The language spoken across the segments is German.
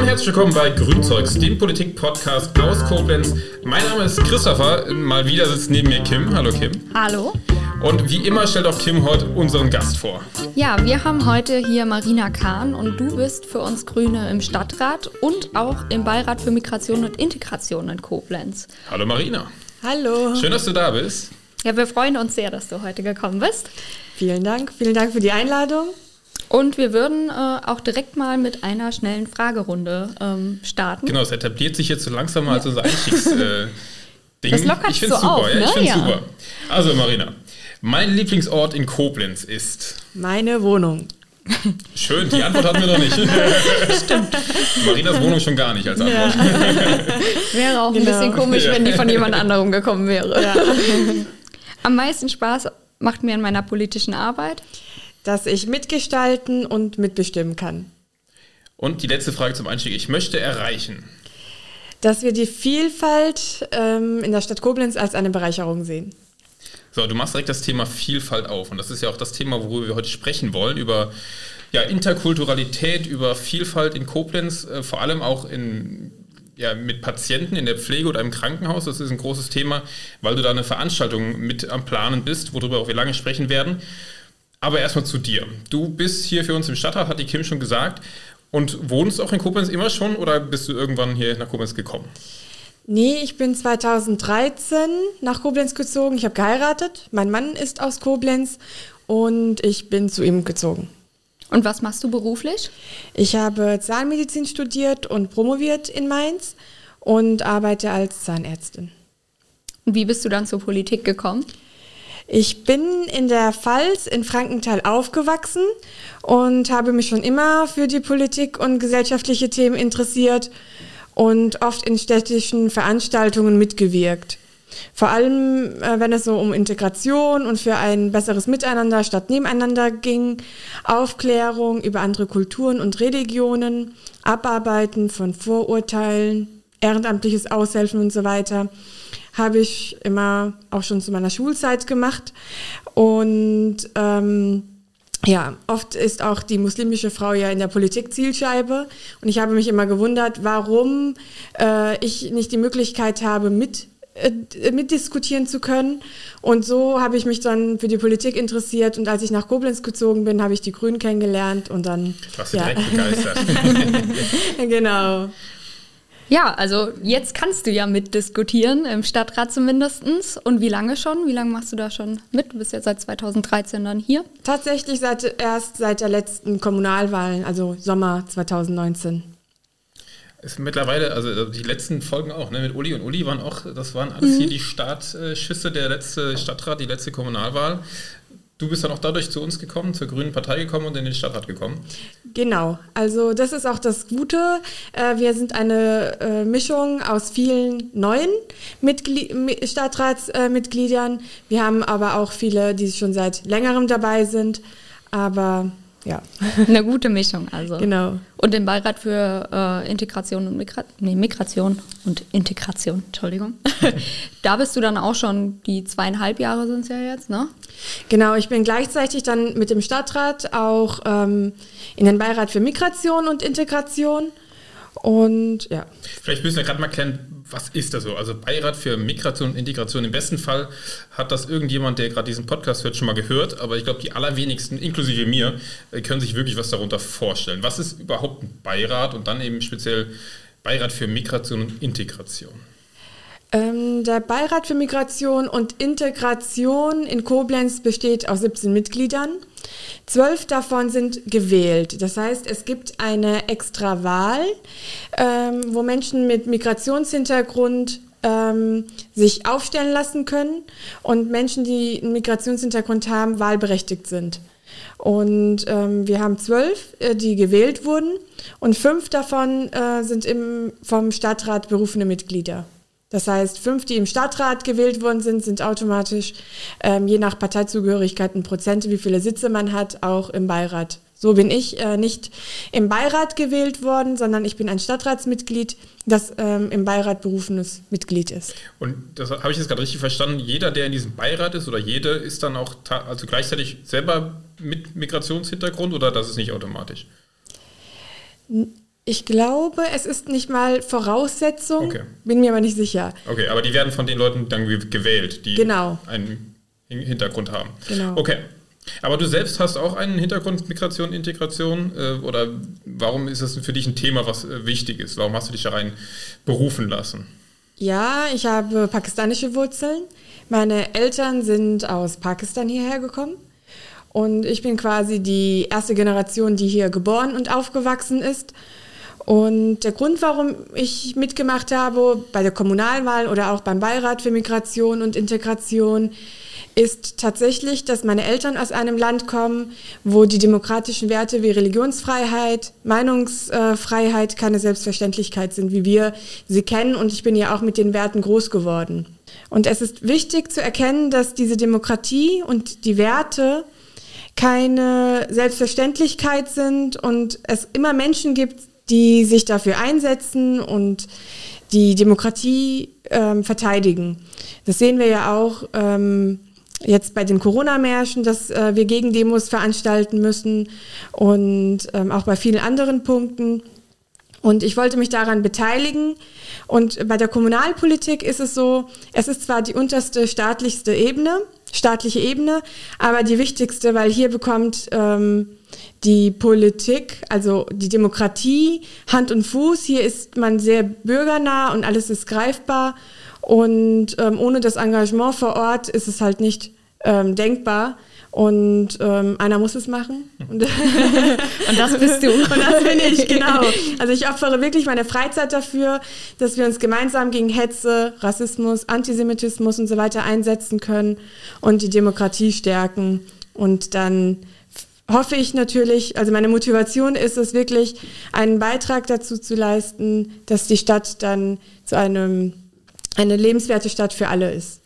und herzlich willkommen bei Grünzeugs, dem Politik-Podcast aus Koblenz. Mein Name ist Christopher. Mal wieder sitzt neben mir Kim. Hallo Kim. Hallo. Und wie immer stellt auch Kim heute unseren Gast vor. Ja, wir haben heute hier Marina Kahn und du bist für uns Grüne im Stadtrat und auch im Beirat für Migration und Integration in Koblenz. Hallo Marina. Hallo. Schön, dass du da bist. Ja, wir freuen uns sehr, dass du heute gekommen bist. Vielen Dank. Vielen Dank für die Einladung. Und wir würden äh, auch direkt mal mit einer schnellen Fragerunde ähm, starten. Genau, es etabliert sich jetzt so langsam mal als unser Einstiegs. Äh, Ding. Das lockert ich finde so super, auf, ja, ich ne? finde Ja. super. Also Marina, mein Lieblingsort in Koblenz ist. Meine Wohnung. Schön, die Antwort hatten wir noch nicht. Stimmt. Marinas Wohnung schon gar nicht als Antwort. Wäre auch ein Genau. bisschen komisch, Ja. wenn die von jemand anderem gekommen wäre. Ja. Am meisten Spaß macht mir in meiner politischen Arbeit. Dass ich mitgestalten und mitbestimmen kann. Und die letzte Frage zum Einstieg. Ich möchte erreichen. Dass wir die Vielfalt ähm, in der Stadt Koblenz als eine Bereicherung sehen. So, du machst direkt das Thema Vielfalt auf. Und das ist ja auch das Thema, worüber wir heute sprechen wollen. Über ja, Interkulturalität, über Vielfalt in Koblenz, äh, vor allem auch in, ja, mit Patienten in der Pflege oder im Krankenhaus. Das ist ein großes Thema, weil du da eine Veranstaltung mit am Planen bist, worüber auch wir lange sprechen werden. Aber erstmal zu dir. Du bist hier für uns im Stadtrat, hat die Kim schon gesagt. Und wohnst auch in Koblenz immer schon oder bist du irgendwann hier nach Koblenz gekommen? Nee, ich bin 2013 nach Koblenz gezogen. Ich habe geheiratet. Mein Mann ist aus Koblenz und ich bin zu ihm gezogen. Und was machst du beruflich? Ich habe Zahnmedizin studiert und promoviert in Mainz und arbeite als Zahnärztin. Und wie bist du dann zur Politik gekommen? Ich bin in der Pfalz in Frankenthal aufgewachsen und habe mich schon immer für die Politik und gesellschaftliche Themen interessiert und oft in städtischen Veranstaltungen mitgewirkt. Vor allem, äh, wenn es so um Integration und für ein besseres Miteinander statt Nebeneinander ging, Aufklärung über andere Kulturen und Religionen, Abarbeiten von Vorurteilen, ehrenamtliches Aushelfen und so weiter habe ich immer auch schon zu meiner Schulzeit gemacht. Und ähm, ja, oft ist auch die muslimische Frau ja in der Politik Zielscheibe. Und ich habe mich immer gewundert, warum äh, ich nicht die Möglichkeit habe, mit äh, mitdiskutieren zu können. Und so habe ich mich dann für die Politik interessiert. Und als ich nach Koblenz gezogen bin, habe ich die Grünen kennengelernt und dann. Warst du ja, direkt begeistert? genau. Ja, also jetzt kannst du ja mitdiskutieren, im Stadtrat zumindestens. Und wie lange schon? Wie lange machst du da schon mit? Du bist ja seit 2013 dann hier. Tatsächlich seit, erst seit der letzten Kommunalwahlen, also Sommer 2019. Ist mittlerweile, also die letzten Folgen auch, ne, mit Uli und Uli waren auch, das waren alles Mhm. hier die Startschüsse der letzte Stadtrat, die letzte Kommunalwahl. Du bist dann auch dadurch zu uns gekommen, zur Grünen Partei gekommen und in den Stadtrat gekommen. Genau, also das ist auch das Gute. Äh, Wir sind eine äh, Mischung aus vielen neuen Mitgli Mi- Stadtratsmitgliedern. Wir haben aber auch viele, die schon seit längerem dabei sind. Aber ja, Eine gute Mischung also. genau. Und im Beirat für äh, Integration und Migra nee, Migration und Integration, Entschuldigung. da bist du dann auch schon, die zweieinhalb Jahre sind es ja jetzt, ne? Genau, ich bin gleichzeitig dann mit dem Stadtrat auch ähm, in den Beirat für Migration und Integration. Und ja, Vielleicht müssen wir gerade mal klären, was ist das so? Also Beirat für Migration und Integration. Im besten Fall hat das irgendjemand, der gerade diesen Podcast hört, schon mal gehört. Aber ich glaube, die allerwenigsten, inklusive mir, äh, können sich wirklich was darunter vorstellen. Was ist überhaupt ein Beirat und dann eben speziell Beirat für Migration und Integration? Ähm, der Beirat für Migration und Integration in Koblenz besteht aus 17 Mitgliedern. Zwölf davon sind gewählt. Das heißt, es gibt eine extra Wahl, ähm, wo Menschen mit Migrationshintergrund ähm, sich aufstellen lassen können und Menschen, die einen Migrationshintergrund haben, wahlberechtigt sind. Und ähm, wir haben zwölf, äh, die gewählt wurden und fünf davon äh, sind im, vom Stadtrat berufene Mitglieder. Das heißt, fünf, die im Stadtrat gewählt worden sind, sind automatisch ähm, je nach Parteizugehörigkeit und Prozente, wie viele Sitze man hat, auch im Beirat. So bin ich äh, nicht im Beirat gewählt worden, sondern ich bin ein Stadtratsmitglied, das ähm, im Beirat berufenes Mitglied ist. Und das habe ich jetzt gerade richtig verstanden. Jeder, der in diesem Beirat ist oder jede, ist dann auch also gleichzeitig selber mit Migrationshintergrund oder das ist nicht automatisch? Ich glaube, es ist nicht mal Voraussetzung, Okay. bin mir aber nicht sicher. Okay, aber die werden von den Leuten dann ge- gewählt, die Genau. einen Hin- Hintergrund haben. Genau. Okay. Aber du selbst hast auch einen Hintergrund Migration, Integration? Äh, oder warum ist das für dich ein Thema, was äh, wichtig ist? Warum hast du dich da rein berufen lassen? Ja, ich habe pakistanische Wurzeln. Meine Eltern sind aus Pakistan hierher gekommen. Und ich bin quasi die erste Generation, die hier geboren und aufgewachsen ist. Und der Grund, warum ich mitgemacht habe bei der Kommunalwahl oder auch beim Beirat für Migration und Integration, ist tatsächlich, dass meine Eltern aus einem Land kommen, wo die demokratischen Werte wie Religionsfreiheit, Meinungsfreiheit keine Selbstverständlichkeit sind, wie wir sie kennen. Und ich bin ja auch mit den Werten groß geworden. Und es ist wichtig zu erkennen, dass diese Demokratie und die Werte keine Selbstverständlichkeit sind und es immer Menschen gibt, die sich dafür einsetzen und die Demokratie ähm, verteidigen. Das sehen wir ja auch ähm, jetzt bei den Corona-Märschen, dass äh, wir Gegendemos veranstalten müssen und ähm, auch bei vielen anderen Punkten. Und ich wollte mich daran beteiligen. Und bei der Kommunalpolitik ist es so, es ist zwar die unterste staatlichste Ebene, staatliche Ebene, aber die wichtigste, weil hier bekommt ähm, die Politik, also die Demokratie, Hand und Fuß. Hier ist man sehr bürgernah und alles ist greifbar. Und ähm, ohne das Engagement vor Ort ist es halt nicht ähm, denkbar. Und ähm, einer muss es machen. Und, Und das bist du. und das bin ich, genau. Also ich opfere wirklich meine Freizeit dafür, dass wir uns gemeinsam gegen Hetze, Rassismus, Antisemitismus und so weiter einsetzen können und die Demokratie stärken. Und dann hoffe ich natürlich, also meine Motivation ist es wirklich, einen Beitrag dazu zu leisten, dass die Stadt dann zu einem, eine lebenswerte Stadt für alle ist.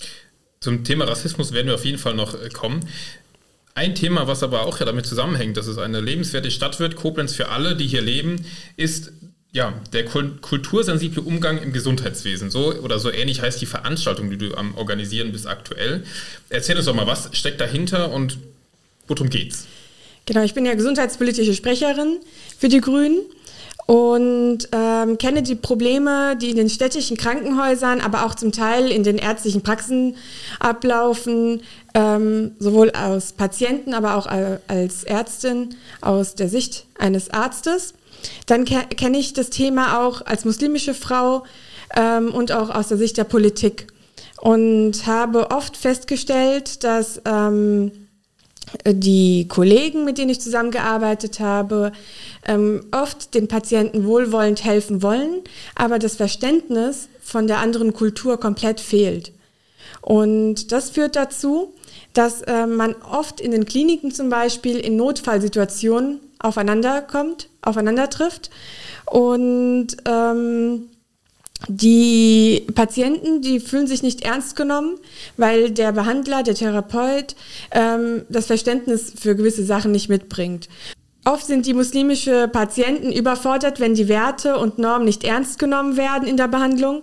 Zum Thema Rassismus werden wir auf jeden Fall noch äh, kommen. Ein Thema, was aber auch ja damit zusammenhängt, dass es eine lebenswerte Stadt wird, Koblenz für alle, die hier leben, ist ja, der kul- kultursensible Umgang im Gesundheitswesen. So oder so ähnlich heißt die Veranstaltung, die du am Organisieren bist aktuell. Erzähl uns doch mal, was steckt dahinter und worum geht's? Genau, ich bin ja gesundheitspolitische Sprecherin für die Grünen und ähm, kenne die Probleme, die in den städtischen Krankenhäusern, aber auch zum Teil in den ärztlichen Praxen ablaufen, ähm, sowohl aus Patienten, aber auch al- als Ärztin aus der Sicht eines Arztes. Dann ke kenne ich das Thema auch als muslimische Frau ähm, und auch aus der Sicht der Politik und habe oft festgestellt, dass ähm, die Kollegen, mit denen ich zusammengearbeitet habe, ähm, oft den Patienten wohlwollend helfen wollen, aber das Verständnis von der anderen Kultur komplett fehlt. Und das führt dazu, dass äh, man oft in den Kliniken zum Beispiel in Notfallsituationen aufeinander kommt, aufeinander trifft und ähm, die Patienten, die fühlen sich nicht ernst genommen, weil der Behandler, der Therapeut ähm, das Verständnis für gewisse Sachen nicht mitbringt. Oft sind die muslimische Patienten überfordert, wenn die Werte und Normen nicht ernst genommen werden in der Behandlung.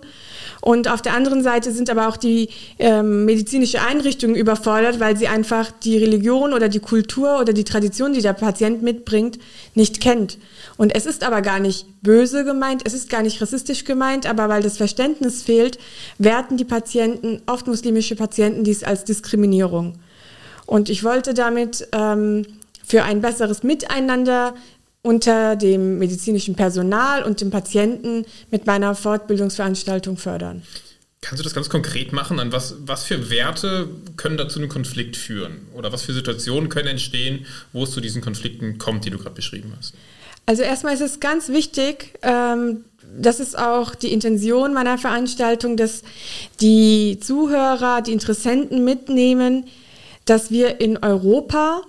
Und auf der anderen Seite sind aber auch die ähm, medizinische Einrichtungen überfordert, weil sie einfach die Religion oder die Kultur oder die Tradition, die der Patient mitbringt, nicht kennt. Und es ist aber gar nicht böse gemeint, es ist gar nicht rassistisch gemeint, aber weil das Verständnis fehlt, werten die Patienten, oft muslimische Patienten, dies als Diskriminierung. Und ich wollte damit ähm, für ein besseres Miteinander unter dem medizinischen Personal und dem Patienten mit meiner Fortbildungsveranstaltung fördern. Kannst du das ganz konkret machen? An was, was für Werte können da zu einem Konflikt führen? Oder was für Situationen können entstehen, wo es zu diesen Konflikten kommt, die du gerade beschrieben hast? Also erstmal ist es ganz wichtig, ähm, das ist auch die Intention meiner Veranstaltung, dass die Zuhörer, die Interessenten mitnehmen, dass wir in Europa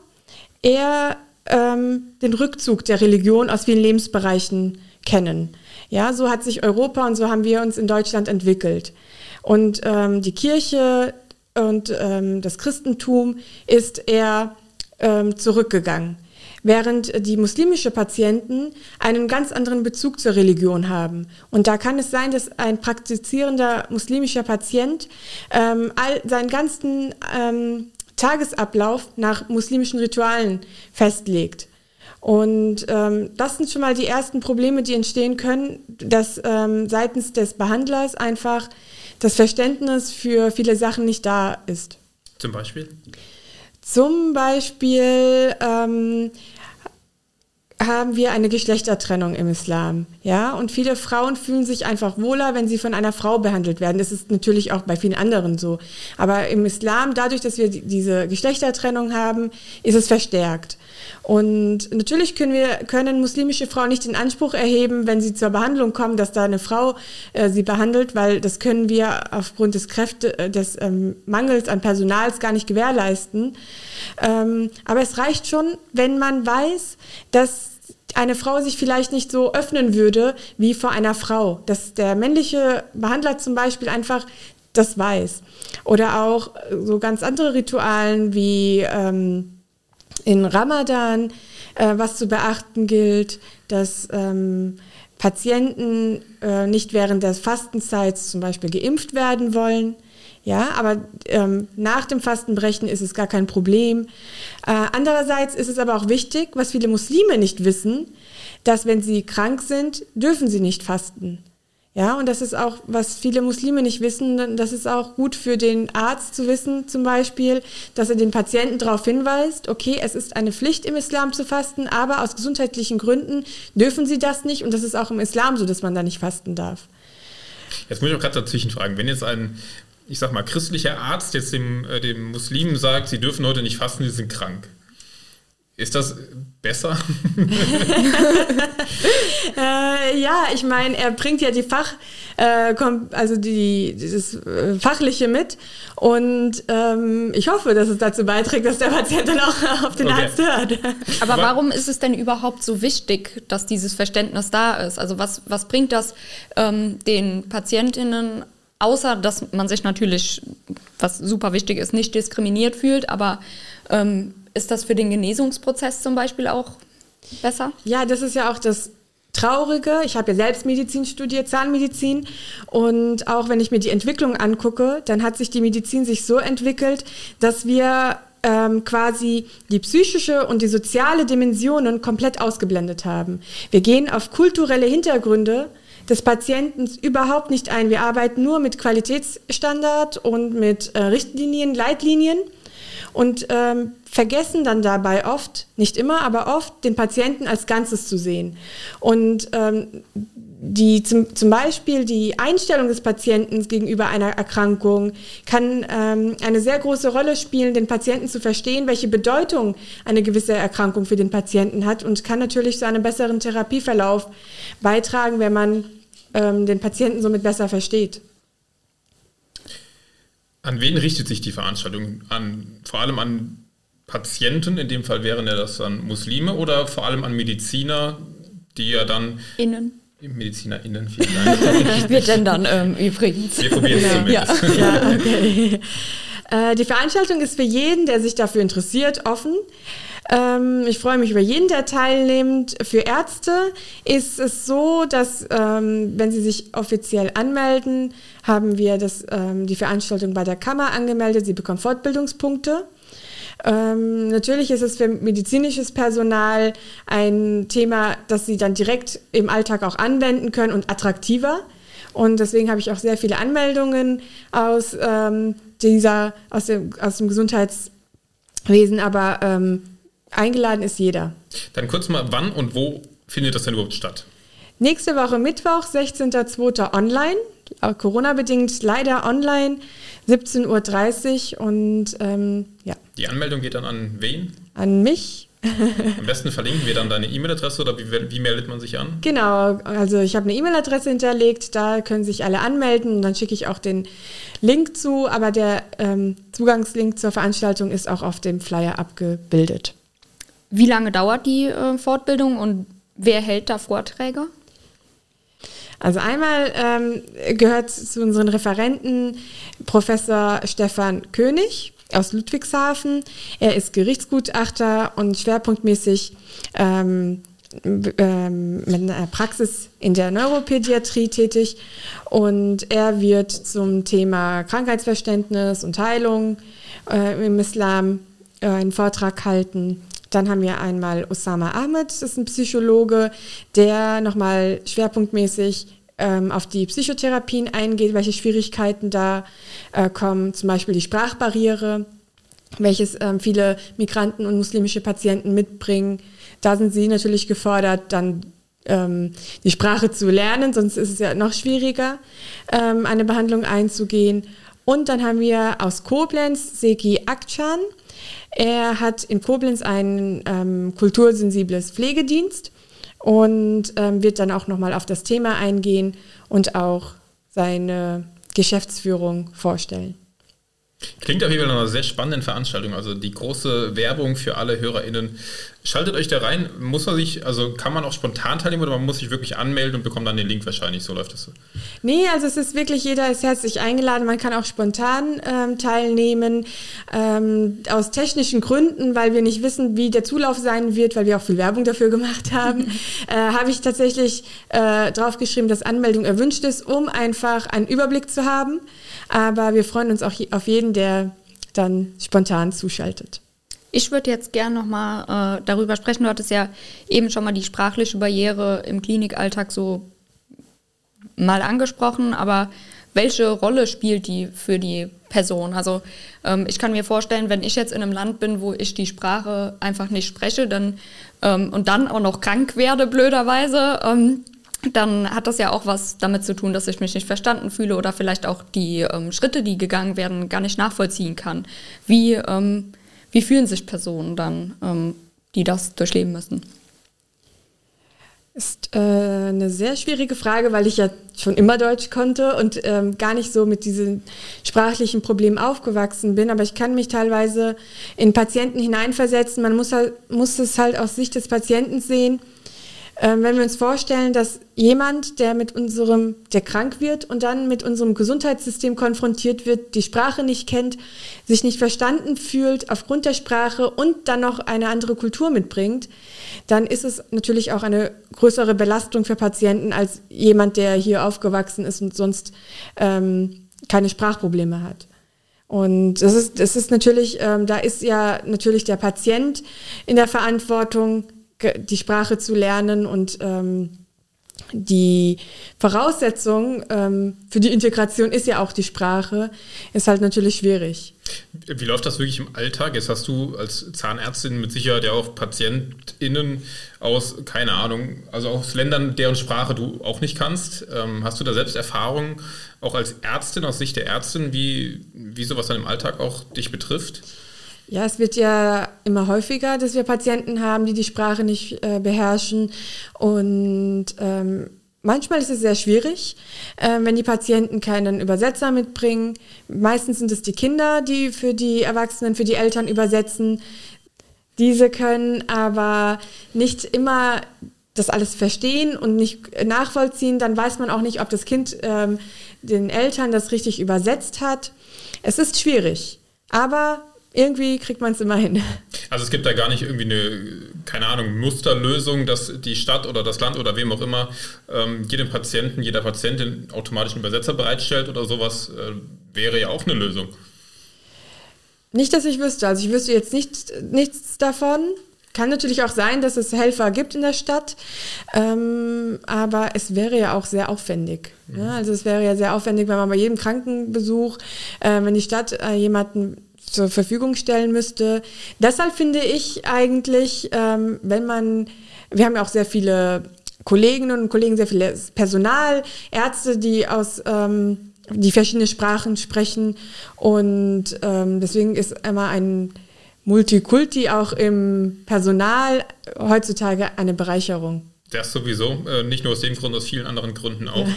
eher ähm, den Rückzug der Religion aus vielen Lebensbereichen kennen. Ja, so hat sich Europa und so haben wir uns in Deutschland entwickelt. Und ähm, die Kirche und ähm, das Christentum ist eher ähm, zurückgegangen während die muslimische Patienten einen ganz anderen Bezug zur Religion haben. Und da kann es sein, dass ein praktizierender muslimischer Patient ähm, all, seinen ganzen ähm, Tagesablauf nach muslimischen Ritualen festlegt. Und ähm, das sind schon mal die ersten Probleme, die entstehen können, dass ähm, seitens des Behandlers einfach das Verständnis für viele Sachen nicht da ist. Zum Beispiel? Zum Beispiel ähm, haben wir eine Geschlechtertrennung im Islam. Ja, und viele Frauen fühlen sich einfach wohler, wenn sie von einer Frau behandelt werden. Das ist natürlich auch bei vielen anderen so. Aber im Islam, dadurch, dass wir diese Geschlechtertrennung haben, ist es verstärkt. Und natürlich können wir, können muslimische Frauen nicht den Anspruch erheben, wenn sie zur Behandlung kommen, dass da eine Frau äh, sie behandelt, weil das können wir aufgrund des Kräfte, äh, des ähm, Mangels an Personals gar nicht gewährleisten. Ähm, aber es reicht schon, wenn man weiß, dass eine Frau sich vielleicht nicht so öffnen würde wie vor einer Frau. Dass der männliche Behandler zum Beispiel einfach das weiß. Oder auch so ganz andere Ritualen wie ähm, in Ramadan, äh, was zu beachten gilt, dass ähm, Patienten äh, nicht während der Fastenzeit zum Beispiel geimpft werden wollen. Ja, aber ähm, nach dem Fastenbrechen ist es gar kein Problem. Äh, andererseits ist es aber auch wichtig, was viele Muslime nicht wissen, dass wenn sie krank sind, dürfen sie nicht fasten. Ja, und das ist auch, was viele Muslime nicht wissen, das ist auch gut für den Arzt zu wissen, zum Beispiel, dass er den Patienten darauf hinweist, okay, es ist eine Pflicht im Islam zu fasten, aber aus gesundheitlichen Gründen dürfen sie das nicht und das ist auch im Islam so, dass man da nicht fasten darf. Jetzt muss ich auch gerade dazwischen fragen, wenn jetzt ein, ich sag mal, christlicher Arzt jetzt dem, äh, dem Muslimen sagt, sie dürfen heute nicht fasten, sie sind krank. Ist das besser? äh, ja, ich meine, er bringt ja die Fach, äh, also die, dieses äh, Fachliche mit und ähm, ich hoffe, dass es dazu beiträgt, dass der Patient dann auch auf den okay. Arzt hört. Aber warum ist es denn überhaupt so wichtig, dass dieses Verständnis da ist? Also was, was bringt das ähm, den Patientinnen außer dass man sich natürlich, was super wichtig ist, nicht diskriminiert fühlt, aber ähm, ist das für den Genesungsprozess zum Beispiel auch besser? Ja, das ist ja auch das Traurige. Ich habe ja selbst Medizin studiert, Zahnmedizin. Und auch wenn ich mir die Entwicklung angucke, dann hat sich die Medizin sich so entwickelt, dass wir ähm, quasi die psychische und die soziale Dimensionen komplett ausgeblendet haben. Wir gehen auf kulturelle Hintergründe des Patienten überhaupt nicht ein. Wir arbeiten nur mit Qualitätsstandard und mit äh, Richtlinien, Leitlinien und ähm, vergessen dann dabei oft, nicht immer, aber oft, den Patienten als Ganzes zu sehen. Und ähm, die, zum, zum Beispiel die Einstellung des Patienten gegenüber einer Erkrankung kann ähm, eine sehr große Rolle spielen, den Patienten zu verstehen, welche Bedeutung eine gewisse Erkrankung für den Patienten hat und kann natürlich zu einem besseren Therapieverlauf beitragen, wenn man ähm, den Patienten somit besser versteht. An wen richtet sich die Veranstaltung? An, vor allem an Patienten, in dem Fall wären ja das dann Muslime oder vor allem an Mediziner, die ja dann. Innen. MedizinerInnen, vielen Dank. Wir gendern ähm, übrigens. Wir probieren es zumindest. Ja, ja okay. Äh, die Veranstaltung ist für jeden, der sich dafür interessiert, offen. Ähm, ich freue mich über jeden, der teilnimmt. Für Ärzte ist es so, dass ähm, wenn sie sich offiziell anmelden, haben wir das, ähm, die Veranstaltung bei der Kammer angemeldet. Sie bekommen Fortbildungspunkte. Ähm, natürlich ist es für medizinisches Personal ein Thema, das sie dann direkt im Alltag auch anwenden können und attraktiver. Und deswegen habe ich auch sehr viele Anmeldungen aus ähm, dieser, aus dem, aus dem Gesundheitswesen. Aber ähm, Eingeladen ist jeder. Dann kurz mal, wann und wo findet das denn überhaupt statt? Nächste Woche Mittwoch, 16.02. online, Corona-bedingt leider online, 17.30 Uhr und ähm, ja. Die Anmeldung geht dann an wen? An mich. Am besten verlinken wir dann deine E-Mail-Adresse oder wie, wie, meldet man sich an? Genau, also ich habe eine E-Mail-Adresse hinterlegt, da können sich alle anmelden und dann schicke ich auch den Link zu, aber der ähm, Zugangslink zur Veranstaltung ist auch auf dem Flyer abgebildet. Wie lange dauert die äh, Fortbildung und wer hält da Vorträge? Also einmal ähm, gehört zu unseren Referenten Professor Stefan König aus Ludwigshafen. Er ist Gerichtsgutachter und schwerpunktmäßig ähm, ähm, mit einer Praxis in der Neuropädiatrie tätig und er wird zum Thema Krankheitsverständnis und Heilung äh, im Islam äh, einen Vortrag halten Dann haben wir einmal Osama Ahmed, das ist ein Psychologe, der nochmal schwerpunktmäßig ähm, auf die Psychotherapien eingeht, welche Schwierigkeiten da äh, kommen, zum Beispiel die Sprachbarriere, welches ähm, viele Migranten und muslimische Patienten mitbringen. Da sind sie natürlich gefordert, dann ähm, die Sprache zu lernen, sonst ist es ja noch schwieriger, ähm, eine Behandlung einzugehen. Und dann haben wir aus Koblenz Seki Akcan. Er hat in Koblenz ein ähm, kultursensibles Pflegedienst und ähm, wird dann auch nochmal auf das Thema eingehen und auch seine Geschäftsführung vorstellen. Klingt auf jeden Fall nach einer sehr spannenden Veranstaltung. Also die große Werbung für alle HörerInnen. Schaltet euch da rein. Muss man sich, also kann man auch spontan teilnehmen oder man muss sich wirklich anmelden und bekommt dann den Link wahrscheinlich. So läuft das so. Nee, also es ist wirklich, jeder ist herzlich eingeladen. Man kann auch spontan ähm, teilnehmen. Ähm, aus technischen Gründen, weil wir nicht wissen, wie der Zulauf sein wird, weil wir auch viel Werbung dafür gemacht haben, äh, habe ich tatsächlich äh, draufgeschrieben, dass Anmeldung erwünscht ist, um einfach einen Überblick zu haben. Aber wir freuen uns auch auf jeden, der dann spontan zuschaltet. Ich würde jetzt gerne nochmal äh, darüber sprechen. Du hattest ja eben schon mal die sprachliche Barriere im Klinikalltag so mal angesprochen, aber welche Rolle spielt die für die Person? Also ähm, ich kann mir vorstellen, wenn ich jetzt in einem Land bin, wo ich die Sprache einfach nicht spreche, dann ähm, und dann auch noch krank werde, blöderweise, ähm, dann hat das ja auch was damit zu tun, dass ich mich nicht verstanden fühle oder vielleicht auch die ähm, Schritte, die gegangen werden, gar nicht nachvollziehen kann. Wie, ähm, wie fühlen sich Personen dann, ähm, die das durchleben müssen? Ist äh, eine sehr schwierige Frage, weil ich ja schon immer Deutsch konnte und ähm, gar nicht so mit diesen sprachlichen Problemen aufgewachsen bin. Aber ich kann mich teilweise in Patienten hineinversetzen. Man muss, halt, muss es halt aus Sicht des Patienten sehen ähm, wenn wir uns vorstellen, dass jemand, der mit unserem, der krank wird und dann mit unserem Gesundheitssystem konfrontiert wird, die Sprache nicht kennt, sich nicht verstanden fühlt aufgrund der Sprache und dann noch eine andere Kultur mitbringt, dann ist es natürlich auch eine größere Belastung für Patienten als jemand, der hier aufgewachsen ist und sonst ähm, keine Sprachprobleme hat. Und das ist, das ist natürlich, ähm, da ist ja natürlich der Patient in der Verantwortung, die Sprache zu lernen und ähm, die Voraussetzung ähm, für die Integration ist ja auch die Sprache, ist halt natürlich schwierig. Wie läuft das wirklich im Alltag? Jetzt hast du als Zahnärztin mit Sicherheit ja auch PatientInnen aus, keine Ahnung, also aus Ländern, deren Sprache du auch nicht kannst. Ähm, hast du da selbst Erfahrungen, auch als Ärztin, aus Sicht der Ärztin, wie, wie sowas dann im Alltag auch dich betrifft? Ja, es wird ja immer häufiger, dass wir Patienten haben, die die Sprache nicht äh, beherrschen. Und ähm, manchmal ist es sehr schwierig, äh, wenn die Patienten keinen Übersetzer mitbringen. Meistens sind es die Kinder, die für die Erwachsenen, für die Eltern übersetzen. Diese können aber nicht immer das alles verstehen und nicht nachvollziehen. Dann weiß man auch nicht, ob das Kind ähm, den Eltern das richtig übersetzt hat. Es ist schwierig. Aber irgendwie kriegt man es immer hin. Also es gibt da gar nicht irgendwie eine, keine Ahnung, Musterlösung, dass die Stadt oder das Land oder wem auch immer ähm, jedem Patienten, jeder Patientin automatisch einen Übersetzer bereitstellt oder sowas, äh, wäre ja auch eine Lösung. Nicht, dass ich wüsste. Also ich wüsste jetzt nicht, nichts davon. Kann natürlich auch sein, dass es Helfer gibt in der Stadt, ähm, aber es wäre ja auch sehr aufwendig. Mhm. Ja, also es wäre ja sehr aufwendig, wenn man bei jedem Krankenbesuch, äh, wenn die Stadt äh, jemanden zur Verfügung stellen müsste. Deshalb finde ich eigentlich, ähm, wenn man, wir haben ja auch sehr viele Kolleginnen und Kollegen, sehr viele Personal, Ärzte, die aus ähm, die verschiedene Sprachen sprechen und ähm, deswegen ist immer ein Multikulti auch im Personal heutzutage eine Bereicherung. Das sowieso, äh, nicht nur aus dem Grund, aus vielen anderen Gründen auch. Ja.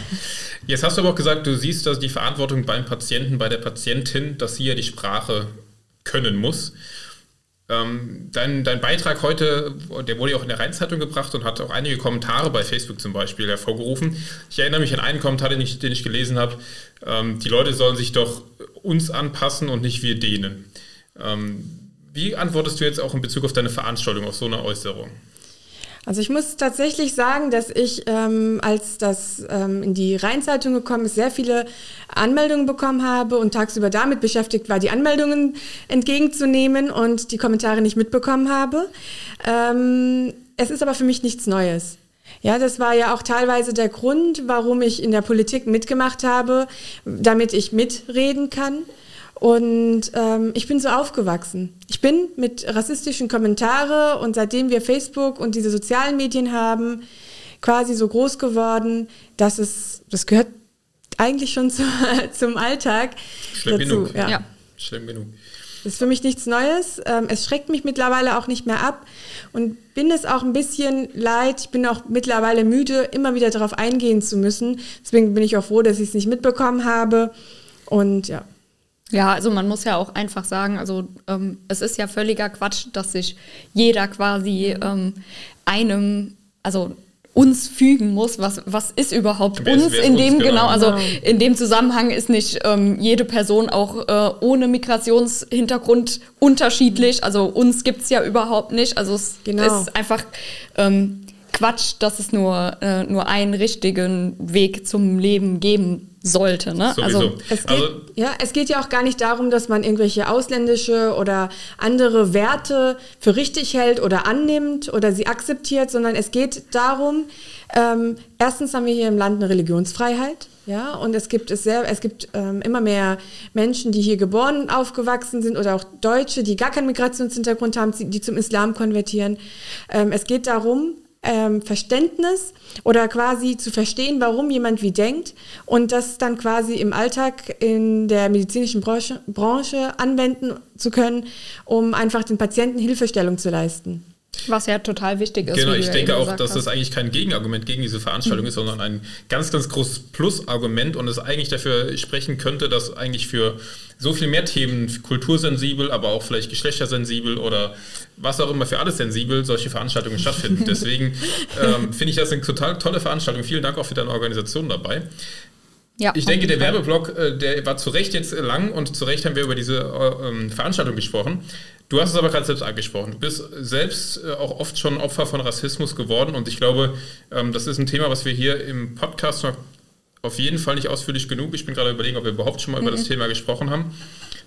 Jetzt hast du aber auch gesagt, du siehst dass die Verantwortung beim Patienten, bei der Patientin, dass sie ja die Sprache können muss. Ähm, dein, dein Beitrag heute, der wurde ja auch in der Rheinzeitung gebracht und hat auch einige Kommentare bei Facebook zum Beispiel hervorgerufen. Ich erinnere mich an einen Kommentar, den ich, den ich gelesen habe. Ähm, die Leute sollen sich doch uns anpassen und nicht wir denen. Ähm, wie antwortest du jetzt auch in Bezug auf deine Veranstaltung, auf so eine Äußerung? Also ich muss tatsächlich sagen, dass ich, ähm, als das ähm, in die Rheinzeitung gekommen ist, sehr viele Anmeldungen bekommen habe und tagsüber damit beschäftigt war, die Anmeldungen entgegenzunehmen und die Kommentare nicht mitbekommen habe. Ähm, es ist aber für mich nichts Neues. Ja, das war ja auch teilweise der Grund, warum ich in der Politik mitgemacht habe, damit ich mitreden kann. Und ähm, ich bin so aufgewachsen. Ich bin mit rassistischen Kommentaren und seitdem wir Facebook und diese sozialen Medien haben, quasi so groß geworden, dass es, das gehört eigentlich schon zu, zum Alltag Schlimm dazu. genug. Ja. Ja. Schlimm genug. Das ist für mich nichts Neues. Ähm, es schreckt mich mittlerweile auch nicht mehr ab und bin es auch ein bisschen leid. Ich bin auch mittlerweile müde, immer wieder darauf eingehen zu müssen. Deswegen bin ich auch froh, dass ich es nicht mitbekommen habe. Und ja. Ja, also man muss ja auch einfach sagen, also ähm, es ist ja völliger Quatsch, dass sich jeder quasi ähm, einem, also uns fügen muss. Was, was ist überhaupt Wer uns wer ist in uns, dem genau. genau? Also Genau. in dem Zusammenhang ist nicht ähm, jede Person auch äh, ohne Migrationshintergrund unterschiedlich. Also uns gibt's ja überhaupt nicht. Also es Genau. ist einfach ähm, Quatsch, dass es nur, äh, nur einen richtigen Weg zum Leben geben sollte. Ne? Sowieso. Also Es geht, Also- ja, es geht ja auch gar nicht darum, dass man irgendwelche ausländische oder andere Werte für richtig hält oder annimmt oder sie akzeptiert, sondern es geht darum, ähm, erstens haben wir hier im Land eine Religionsfreiheit. Ja, und es gibt es sehr, es gibt ähm, immer mehr Menschen, die hier geboren und aufgewachsen sind oder auch Deutsche, die gar keinen Migrationshintergrund haben, die zum Islam konvertieren. Ähm, es geht darum, ähm, Verständnis oder quasi zu verstehen, warum jemand wie denkt und das dann quasi im Alltag in der medizinischen Branche, Branche anwenden zu können, um einfach den Patienten Hilfestellung zu leisten. Was ja total wichtig ist. Genau, ich denke auch, dass das hast. eigentlich kein Gegenargument gegen diese Veranstaltung ist, sondern ein ganz, ganz großes Plusargument und es eigentlich dafür sprechen könnte, dass eigentlich für so viel mehr Themen, kultursensibel, aber auch vielleicht geschlechtersensibel oder was auch immer für alles sensibel, solche Veranstaltungen stattfinden. Deswegen ähm, finde ich das eine total tolle Veranstaltung. Vielen Dank auch für deine Organisation dabei. Ja, Ich denke, der. Werbeblock, äh, der war zu Recht jetzt lang und zu Recht haben wir über diese äh, ähm, Veranstaltung gesprochen. Du hast es aber gerade selbst angesprochen. Du bist selbst äh, auch oft schon Opfer von Rassismus geworden und ich glaube, ähm, das ist ein Thema, was wir hier im Podcast noch auf jeden Fall nicht ausführlich genug. Ich bin gerade überlegen, ob wir überhaupt schon mal über das Thema gesprochen haben.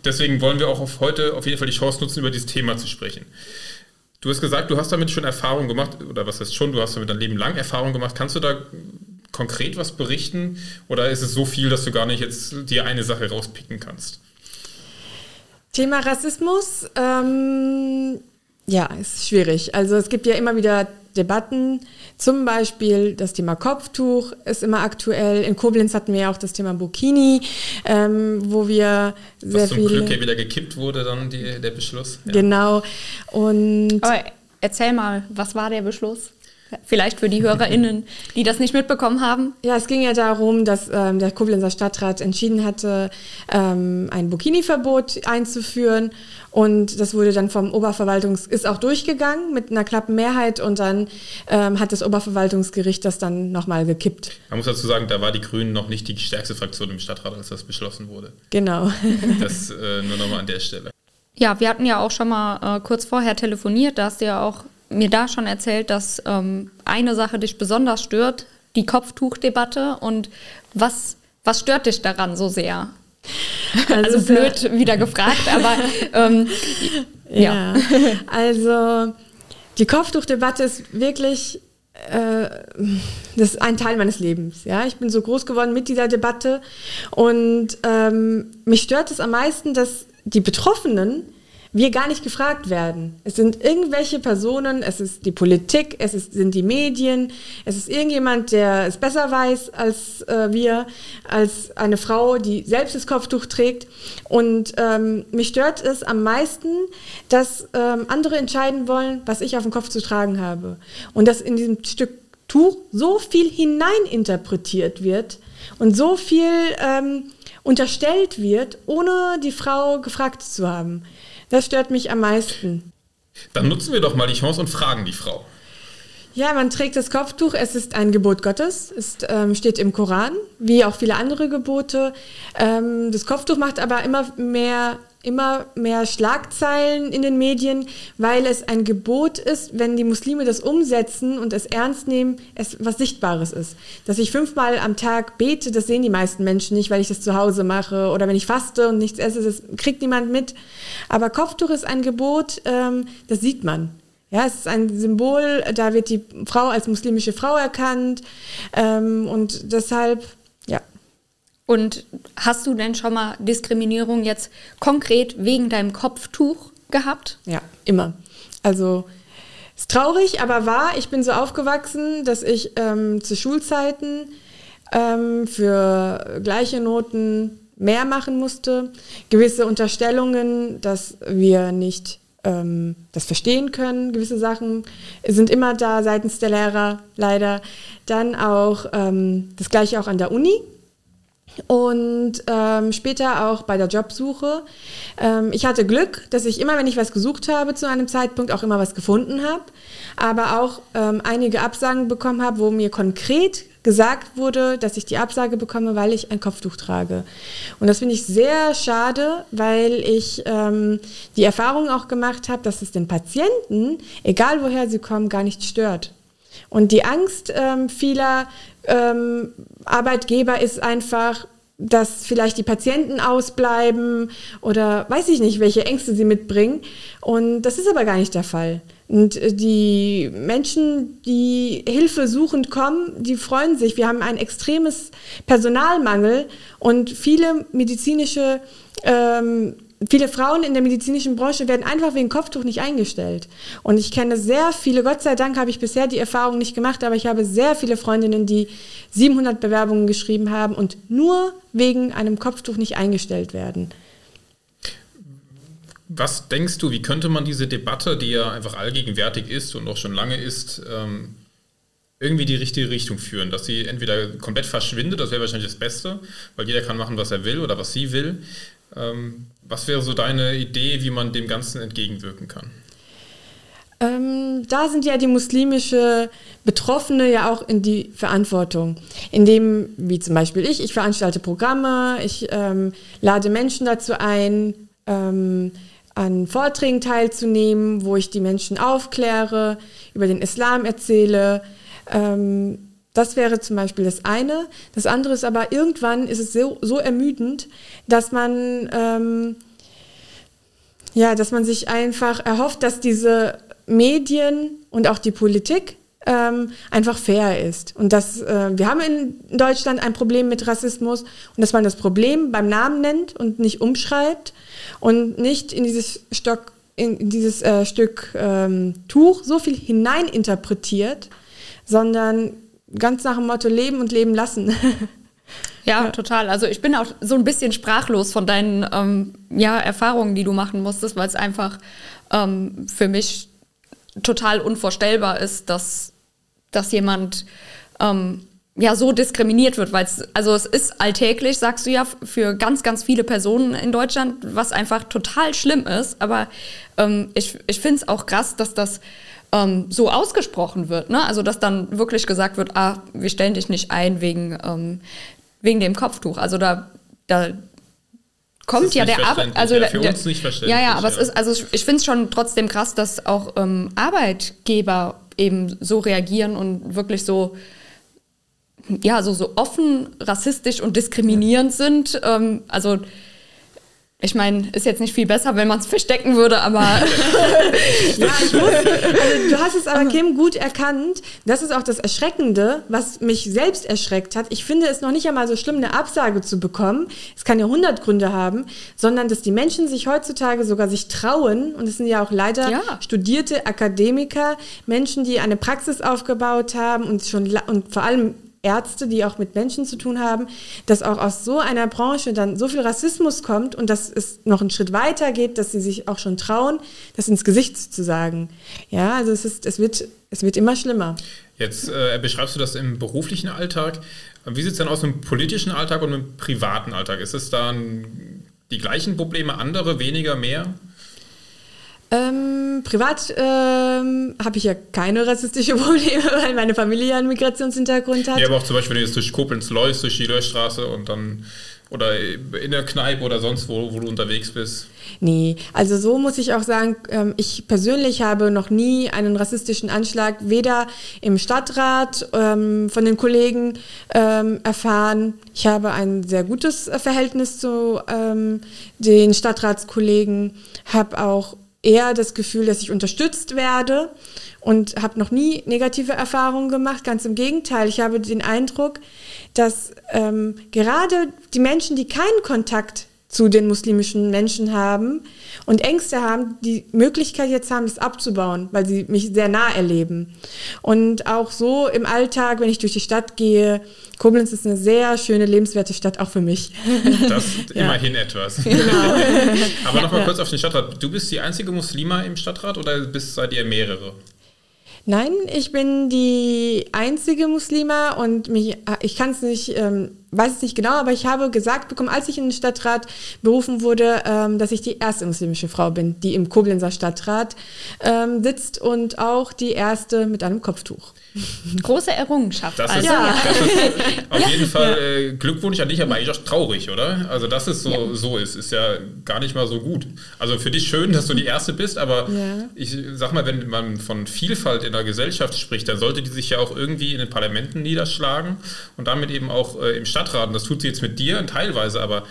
Deswegen wollen wir auch auf heute auf jeden Fall die Chance nutzen, über dieses Thema zu sprechen. Du hast gesagt, du hast damit schon Erfahrung gemacht, oder was heißt schon, du hast damit dein Leben lang Erfahrung gemacht. Kannst du da konkret was berichten? Oder ist es so viel, dass du gar nicht jetzt dir eine Sache rauspicken kannst? Thema Rassismus, ähm, ja, ist schwierig. Also es gibt ja immer wieder Debatten, zum Beispiel das Thema Kopftuch ist immer aktuell. In Koblenz hatten wir ja auch das Thema Burkini, ähm, wo wir sehr Was zum viele... Glück ja wieder gekippt wurde, dann die, der Beschluss. Ja. Genau. Und Aber erzähl mal, was war der Beschluss? Vielleicht für die HörerInnen, die das nicht mitbekommen haben. Ja, es ging ja darum, dass ähm, der Koblenzer Stadtrat entschieden hatte, ähm, ein Burkini-Verbot einzuführen. Und das wurde dann vom Oberverwaltungs... ist auch durchgegangen mit einer knappen Mehrheit und dann ähm, hat das Oberverwaltungsgericht das dann nochmal gekippt. Man muss dazu sagen, da war die Grünen noch nicht die stärkste Fraktion im Stadtrat, als das beschlossen wurde. Genau. Das äh, nur nochmal an der Stelle. Ja, wir hatten ja auch schon mal äh, kurz vorher telefoniert. Da hast du ja auch mir da schon erzählt, dass ähm, eine Sache dich besonders stört, die Kopftuchdebatte. Und was, was stört dich daran so sehr? Also, ja- blöd wieder gefragt, aber ähm, ja. Ja, also die Kopftuchdebatte ist wirklich äh, das ist ein Teil meines Lebens. Ja, ich bin so groß geworden mit dieser Debatte und ähm, mich stört es am meisten, dass die Betroffenen wir gar nicht gefragt werden. Es sind irgendwelche Personen, es ist die Politik, es ist, sind die Medien, es ist irgendjemand, der es besser weiß als äh, wir, als eine Frau, die selbst das Kopftuch trägt. Und ähm, mich stört es am meisten, dass ähm, andere entscheiden wollen, was ich auf dem Kopf zu tragen habe. Und dass in diesem Stück Tuch so viel hineininterpretiert wird und so viel ähm, unterstellt wird, ohne die Frau gefragt zu haben. Das stört mich am meisten. Dann nutzen wir doch mal die Chance und fragen die Frau. Ja, man trägt das Kopftuch. Es ist ein Gebot Gottes. Es ähm, steht im Koran, wie auch viele andere Gebote. Ähm, das Kopftuch macht aber immer mehr immer mehr Schlagzeilen in den Medien, weil es ein Gebot ist, wenn die Muslime das umsetzen und es ernst nehmen, es was Sichtbares ist. Dass ich fünfmal am Tag bete, das sehen die meisten Menschen nicht, weil ich das zu Hause mache oder wenn ich faste und nichts esse, das kriegt niemand mit. Aber Kopftuch ist ein Gebot, ähm, das sieht man. Ja, es ist ein Symbol, da wird die Frau als muslimische Frau erkannt ähm, und deshalb. Und hast du denn schon mal Diskriminierung jetzt konkret wegen deinem Kopftuch gehabt? Ja, immer. Also ist traurig, aber wahr. Ich bin so aufgewachsen, dass ich ähm, zu Schulzeiten ähm, für gleiche Noten mehr machen musste. Gewisse Unterstellungen, dass wir nicht ähm, das verstehen können. Gewisse Sachen sind immer da seitens der Lehrer, leider. Dann auch ähm, das gleiche auch an der Uni. Und ähm, später auch bei der Jobsuche. Ähm, ich hatte Glück, dass ich immer, wenn ich was gesucht habe zu einem Zeitpunkt, auch immer was gefunden habe. Aber auch ähm, einige Absagen bekommen habe, wo mir konkret gesagt wurde, dass ich die Absage bekomme, weil ich ein Kopftuch trage. Und das finde ich sehr schade, weil ich ähm, die Erfahrung auch gemacht habe, dass es den Patienten, egal woher sie kommen, gar nicht stört. Und die Angst ähm, vieler ähm, Arbeitgeber ist einfach, dass vielleicht die Patienten ausbleiben oder weiß ich nicht, welche Ängste sie mitbringen. Und das ist aber gar nicht der Fall. Und äh, die Menschen, die Hilfe suchend kommen, die freuen sich. Wir haben ein extremes Personalmangel und viele medizinische, ähm, viele Frauen in der medizinischen Branche werden einfach wegen Kopftuch nicht eingestellt. Und ich kenne sehr viele, Gott sei Dank habe ich bisher die Erfahrung nicht gemacht, aber ich habe sehr viele Freundinnen, die 700 Bewerbungen geschrieben haben und nur wegen einem Kopftuch nicht eingestellt werden. Was denkst du, wie könnte man diese Debatte, die ja einfach allgegenwärtig ist und auch schon lange ist, ähm, irgendwie die richtige Richtung führen? Dass sie entweder komplett verschwindet, das wäre wahrscheinlich das Beste, weil jeder kann machen, was er will oder was sie will. Ähm, was wäre so deine Idee, wie man dem Ganzen entgegenwirken kann? Ähm, da sind ja die muslimische Betroffene ja auch in die Verantwortung. Indem, wie zum Beispiel ich, ich veranstalte Programme, ich ähm, lade Menschen dazu ein, ähm, an Vorträgen teilzunehmen, wo ich die Menschen aufkläre, über den Islam erzähle. Ähm, das wäre zum Beispiel das eine. Das andere ist aber, irgendwann ist es so, so ermüdend, dass man, ähm, ja, dass man sich einfach erhofft, dass diese Medien und auch die Politik ähm, einfach fair ist. Und dass äh, wir haben in Deutschland ein Problem mit Rassismus und dass man das Problem beim Namen nennt und nicht umschreibt und nicht in dieses Stock, in, dieses äh, Stück ähm, Tuch so viel hineininterpretiert, sondern ganz nach dem Motto leben und leben lassen. Ja, ja, total. Also ich bin auch so ein bisschen sprachlos von deinen ähm, ja, Erfahrungen, die du machen musstest, weil es einfach ähm, für mich total unvorstellbar ist, dass, dass jemand ähm, ja so diskriminiert wird, weil es, also es ist alltäglich, sagst du ja, für ganz, ganz viele Personen in Deutschland, was einfach total schlimm ist. Aber ähm, ich, ich finde es auch krass, dass das ähm, so ausgesprochen wird. Ne? Also dass dann wirklich gesagt wird, ah, wir stellen dich nicht ein wegen, ähm, wegen dem Kopftuch. Also da, da kommt ja der Arbeit, also ja, für der, uns nicht verständlich. Ja, ja, aber ja. es ist, also ich finde es schon trotzdem krass, dass auch ähm, Arbeitgeber eben so reagieren und wirklich so ja, so, so offen rassistisch und diskriminierend sind. Ähm, also ich meine, ist jetzt nicht viel besser, wenn man es verstecken würde, aber. ja, ich muss. Also, du hast es aber, Kim, gut erkannt. Das ist auch das Erschreckende, was mich selbst erschreckt hat. Ich finde es noch nicht einmal so schlimm, eine Absage zu bekommen. Es kann ja hundert Gründe haben, sondern dass die Menschen sich heutzutage sogar sich trauen, und es sind ja auch leider ja. studierte Akademiker, Menschen, die eine Praxis aufgebaut haben und schon und vor allem Ärzte, die auch mit Menschen zu tun haben, dass auch aus so einer Branche dann so viel Rassismus kommt und dass es noch einen Schritt weiter geht, dass sie sich auch schon trauen, das ins Gesicht zu sagen. Ja, also es, ist, es, wird, es wird immer schlimmer. Jetzt äh, beschreibst du das im beruflichen Alltag. Wie sieht es denn aus im politischen Alltag und im privaten Alltag? Ist es dann die gleichen Probleme, andere, weniger, mehr? Ähm, privat ähm, habe ich ja keine rassistische Probleme, weil meine Familie ja einen Migrationshintergrund hat. Ja, aber auch zum Beispiel, wenn du jetzt durch Koblenz läufst, durch die Löschstraße und dann oder in der Kneipe oder sonst wo, wo du unterwegs bist? Nee, also so muss ich auch sagen, ähm, ich persönlich habe noch nie einen rassistischen Anschlag weder im Stadtrat ähm, von den Kollegen ähm, erfahren. Ich habe ein sehr gutes Verhältnis zu ähm, den Stadtratskollegen, habe auch eher das Gefühl, dass ich unterstützt werde und habe noch nie negative Erfahrungen gemacht. Ganz im Gegenteil, ich habe den Eindruck, dass ähm, gerade die Menschen, die keinen Kontakt zu den muslimischen Menschen haben und Ängste haben, die Möglichkeit jetzt haben, das abzubauen, weil sie mich sehr nah erleben. Und auch so im Alltag, wenn ich durch die Stadt gehe, Koblenz ist eine sehr schöne, lebenswerte Stadt, auch für mich. Das ist ja. immerhin etwas. Genau. Aber nochmal ja. kurz auf den Stadtrat. Du bist die einzige Muslima im Stadtrat oder bist, seid ihr mehrere? Nein, ich bin die einzige Muslima und mich, ich kann es nicht, ähm, weiß es nicht genau, aber ich habe gesagt bekommen, als ich in den Stadtrat berufen wurde, ähm, dass ich die erste muslimische Frau bin, die im Koblenzer Stadtrat ähm, sitzt und auch die erste mit einem Kopftuch. Große Errungenschaft. Das ist, ja. das ist auf jeden Fall äh, Glückwunsch an dich, aber eigentlich auch traurig, oder? Also, dass es so, ja. so ist, ist ja gar nicht mal so gut. Also für dich schön, dass du die Erste bist, aber ich sag mal, wenn man von Vielfalt in der Gesellschaft spricht, dann sollte die sich ja auch irgendwie in den Parlamenten niederschlagen und damit eben auch äh, im Stadtrat. Und das tut sie jetzt mit dir teilweise, aber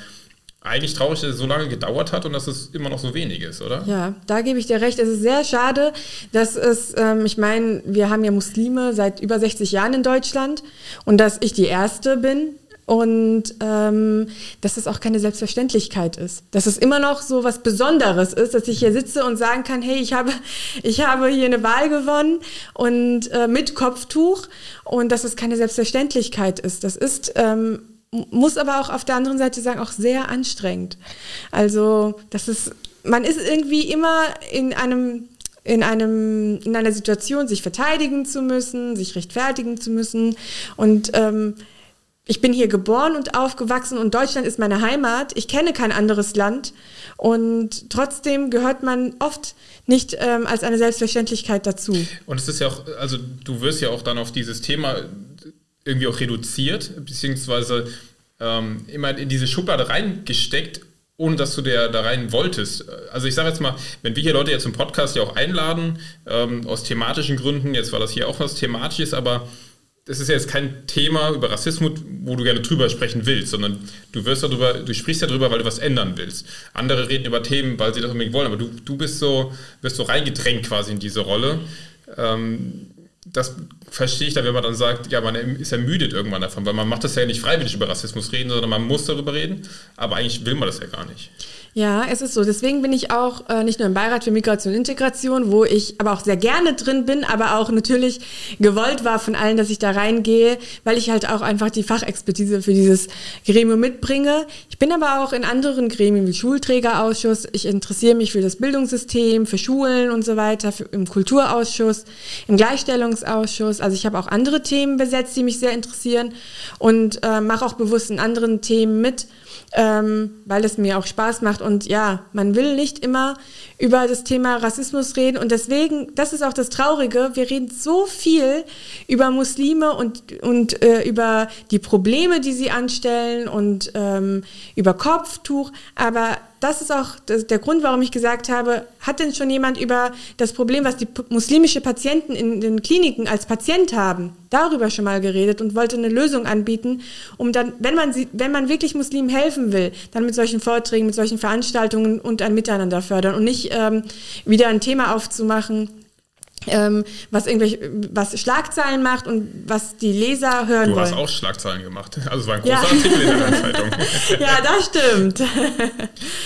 eigentlich traurig, dass es so lange gedauert hat und dass es immer noch so wenig ist, oder? Ja, da gebe ich dir recht. Es ist sehr schade, dass es, ähm, ich meine, wir haben ja Muslime seit über 60 Jahren in Deutschland und dass ich die Erste bin und ähm, dass es auch keine Selbstverständlichkeit ist. Dass es immer noch so was Besonderes ist, dass ich hier sitze und sagen kann, hey, ich habe, ich habe hier eine Wahl gewonnen und äh, mit Kopftuch und dass es keine Selbstverständlichkeit ist. Das ist ähm, muss aber auch auf der anderen Seite sagen, auch sehr anstrengend. Also, das ist, man ist irgendwie immer in einem in, einem, in einer Situation, sich verteidigen zu müssen, sich rechtfertigen zu müssen. Und ähm, ich bin hier geboren und aufgewachsen und Deutschland ist meine Heimat. Ich kenne kein anderes Land. Und trotzdem gehört man oft nicht ähm, als eine Selbstverständlichkeit dazu. Und es ist ja auch, also du wirst ja auch dann auf dieses Thema irgendwie auch reduziert, beziehungsweise ähm, immer in diese Schublade reingesteckt, ohne dass du der, da rein wolltest. Also ich sage jetzt mal, wenn wir hier Leute jetzt im Podcast ja auch einladen, ähm, aus thematischen Gründen, jetzt war das hier auch was Thematisches, aber das ist ja jetzt kein Thema über Rassismus, wo du gerne drüber sprechen willst, sondern du wirst darüber, du sprichst ja drüber, weil du was ändern willst. Andere reden über Themen, weil sie das unbedingt wollen, aber du, du bist so, wirst so reingedrängt quasi in diese Rolle. Ähm, das verstehe ich da, wenn man dann sagt, ja, man ist ermüdet irgendwann davon, weil man macht das ja nicht freiwillig über Rassismus reden, sondern man muss darüber reden, aber eigentlich will man das ja gar nicht. Ja, es ist so. Deswegen bin ich auch äh, nicht nur im Beirat für Migration und Integration, wo ich aber auch sehr gerne drin bin, aber auch natürlich gewollt war von allen, dass ich da reingehe, weil ich halt auch einfach die Fachexpertise für dieses Gremium mitbringe. Ich bin aber auch in anderen Gremien wie Schulträgerausschuss. Ich interessiere mich für das Bildungssystem, für Schulen und so weiter, für, im Kulturausschuss, im Gleichstellungsausschuss. Also ich habe auch andere Themen besetzt, die mich sehr interessieren und äh, mache auch bewusst in anderen Themen mit ähm, weil es mir auch Spaß macht. Und ja, man will nicht immer über das Thema Rassismus reden. Und deswegen, das ist auch das Traurige, wir reden so viel über Muslime und, und äh, über die Probleme, die sie anstellen und ähm, über Kopftuch. Aber das ist auch der Grund, warum ich gesagt habe, hat denn schon jemand über das Problem, was die muslimische Patienten in den Kliniken als Patient haben, darüber schon mal geredet und wollte eine Lösung anbieten, um dann, wenn man, sie, wenn man wirklich Muslimen helfen will, dann mit solchen Vorträgen, mit solchen Veranstaltungen und ein Miteinander fördern und nicht ähm, wieder ein Thema aufzumachen, ähm, was irgendwelche, was Schlagzeilen macht und was die Leser hören du wollen. Du hast auch Schlagzeilen gemacht. Also es war ein großer ja. Artikel in der Zeitung. ja, das stimmt.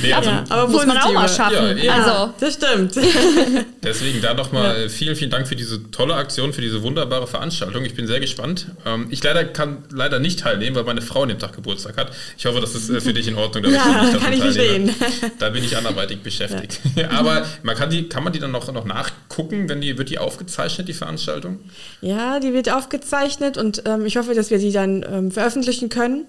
Nee, also, ja, aber muss man auch mal schaffen. Ja, also. das stimmt. Deswegen da nochmal vielen, vielen Dank für diese tolle Aktion, für diese wunderbare Veranstaltung. Ich bin sehr gespannt. Ähm, ich leider kann leider nicht teilnehmen, weil meine Frau an dem Tag Geburtstag hat. Ich hoffe, das ist äh, für dich in Ordnung. ja, ich kann ich verstehen. Da bin ich anderweitig beschäftigt. Aber man kann, die, kann man die dann noch, noch nachgucken, wenn die wird die aufgezeichnet, die Veranstaltung? Ja, die wird aufgezeichnet und ähm, ich hoffe, dass wir die dann ähm, veröffentlichen können.